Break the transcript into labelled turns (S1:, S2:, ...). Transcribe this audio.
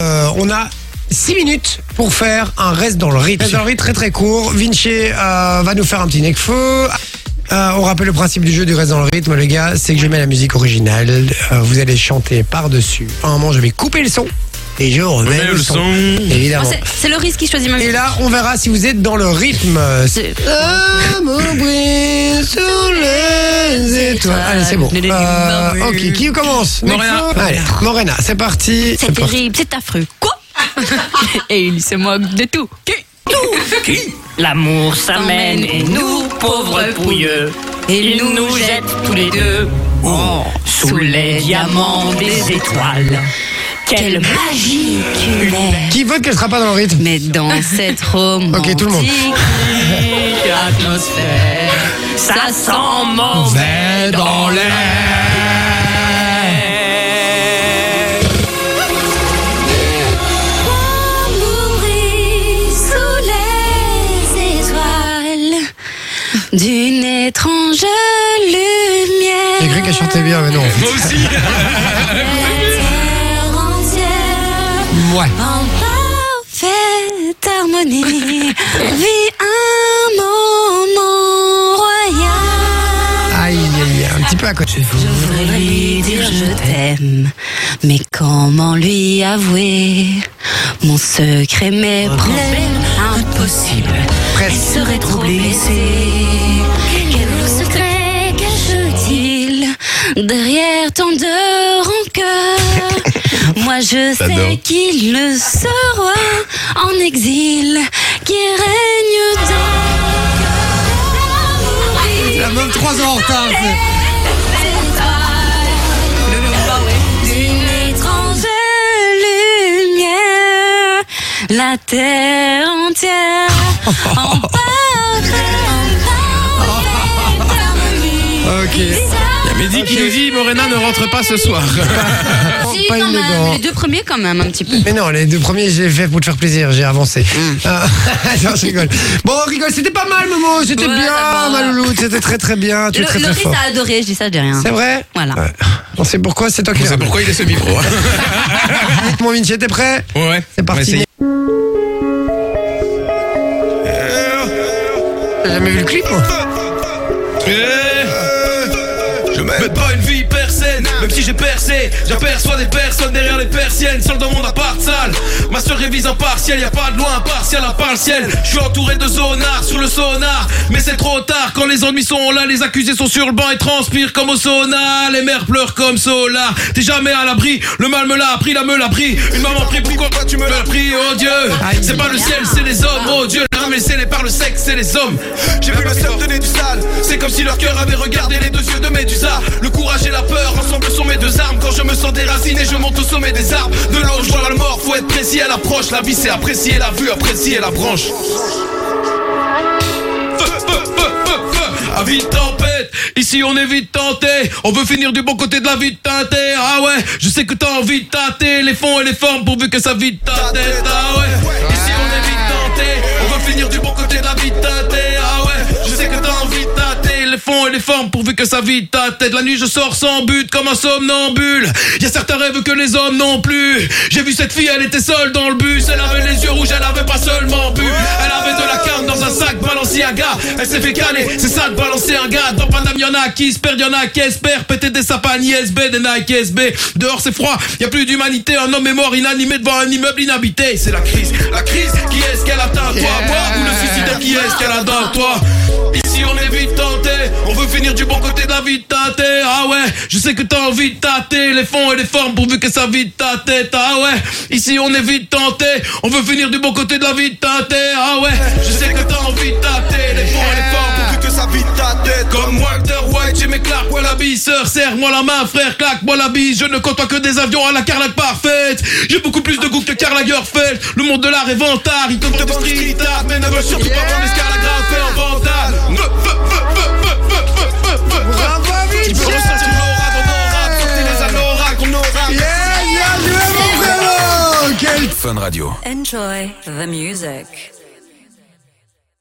S1: Euh, on a 6 minutes pour faire un reste dans le rythme. Reste dans le rythme très très court. Vinci euh, va nous faire un petit necfeu. Euh, on rappelle le principe du jeu du reste dans le rythme, les gars, c'est que je mets la musique originale. Vous allez chanter par-dessus. À un moment, je vais couper le son et je remets le, son. Évidemment.
S2: Oh, c'est- C'est Loris qui choisit ma
S1: Et là, on verra si vous êtes dans le rythme.
S2: C'est-
S1: Amour brille sous les étoiles. Allez, c'est bon. Euh, ok, qui commence
S3: Morena.
S1: Allez, Morena, c'est parti.
S2: C'est terrible, c'est affreux. Quoi Et il se moque de tout.
S4: L'amour s'amène et nous, pauvres pouilleux, il nous jette tous les deux oh, sous les diamants des étoiles. Quelle magie
S1: Qui vote qu'elle sera pas dans le rythme
S2: Mais dans cette romantique
S1: Ok, tout le monde.
S4: atmosphère, ça sent mauvais dans l'air.
S2: Mourir sous les étoiles d'une étrange lumière.
S1: J'ai cru qu'elle chantait bien, mais non.
S3: Moi aussi.
S1: Ouais.
S2: en parfaite harmonie vit un moment royal.
S1: Aïe, aïe, aïe, un petit peu à côté.
S2: Je voudrais lui dire je t'aime, mais comment lui avouer mon secret, mes problèmes impossible.
S1: Presque.
S2: serait trop blessé. Quel secret cache-t-il derrière tant de rancœur Moi je sais qu'il le sera en exil qui règne dans
S1: La meuf 3 ans en retard.
S2: d'une étrange lumière, la terre entière en.
S1: Ok.
S3: A Mehdi qui nous dit Morena ne rentre pas ce soir.
S2: Si,
S1: pas
S2: quand même, les deux premiers quand même un petit peu.
S1: Mais non, les deux premiers, j'ai fait pour te faire plaisir, j'ai avancé. Ah, non, je rigole. Bon, on rigole, c'était pas mal, Momo, c'était
S2: Ouais,
S1: bien,
S2: ça va.
S1: ma louloute, c'était très très bien, tu es
S2: Le-
S1: très très
S2: Loris
S1: fort.
S2: a adoré, je dis ça, je dis rien.
S1: C'est vrai
S2: Voilà.
S1: Ouais. On sait pourquoi, c'est toi qui l'as.
S3: sait pourquoi il est ce micro. hein.
S1: Mon Vinci, t'es prêt
S3: Ouais, ouais.
S1: C'est
S3: On va
S1: parti.
S3: essayer.
S1: T'as jamais vu le clip, moi
S5: Mène pas une vie persaine, même si j'ai percé. J'aperçois des personnes derrière les persiennes, seul dans mon appart sale. Seule révise en partiel, y a pas de loin impartial à part le ciel. Je suis entouré de zonards sur le sonar, mais c'est trop tard. Quand les ennuis sont là, les accusés sont sur le banc et transpirent comme au sauna. Les mères pleurent comme Solar. T'es jamais à l'abri, le mal me l'a appris, la me l'a pris. Une maman prie, pourquoi tu me l'as pris, oh Dieu? C'est pas le ciel, c'est les hommes, oh Dieu. C'est les par le sexe, c'est les hommes. J'ai vu le seul donner du sale. C'est comme si leur cœur avait regardé les deux yeux de Médusa. Le courage et la sont mes deux armes. Quand je me sens déraciné, je monte au sommet des arbres. De l'eau, je vois la mort, faut être précis à l'approche. La vie, c'est apprécier la vue, apprécier la branche. À vite tempête, ici on est vite tenté. On veut finir du bon côté de la vie teintée. Ah ouais, je sais que t'as envie de tâter les fonds et les formes pourvu que ça vide ta tête. Ah ouais, ici on est vite tenté. On veut finir du bon côté de la vie teintée. Ah ouais, et les formes pourvu que ça vide ta tête. La nuit je sors sans but comme un somnambule. Y a certains rêves que les hommes n'ont plus. J'ai vu cette fille, elle était seule dans le bus. Elle avait les yeux rouges, elle avait pas seulement bu. Elle avait de la carne dans un sac Balenciaga. Elle s'est fait caler, c'est ça de balancer un gars. Dans Paname, y'en a qui se perdent, y'en a qui espèrent. Péter des sapins ISB, des Nike SB. Dehors c'est froid, y a plus d'humanité. Un homme est mort inanimé devant un immeuble inhabité. C'est la crise, la crise. Qui est-ce qu'elle atteint toi, moi ou le suicide? Qui est-ce qu'elle a dans toi? Ici on est vite on veut finir du bon côté de la vie tâtée. Ah ouais, je sais que t'as envie de tâter les fonds et les formes pourvu que ça vide ta tête. Ah ouais, ici on est vite tenté, on veut finir du bon côté de la vie tâtée. Ah ouais, je sais que t'as envie de tâter les fonds et les formes pourvu que ça vide ta tête. Comme Walter j'ai mes claques, moi la bise, sœur, serre-moi la main, frère, claque-moi la bise. je ne côtoie que des avions à la carlaque parfaite. J'ai beaucoup plus de goût que Karl Lagerfeld, le monde de l'art est vantard, il compte de street art, mais ne veut surtout pas prendre escalagrafe en vandale. Ne,
S1: veux, veux, veux, veux, Fun Radio.
S6: Enjoy the music.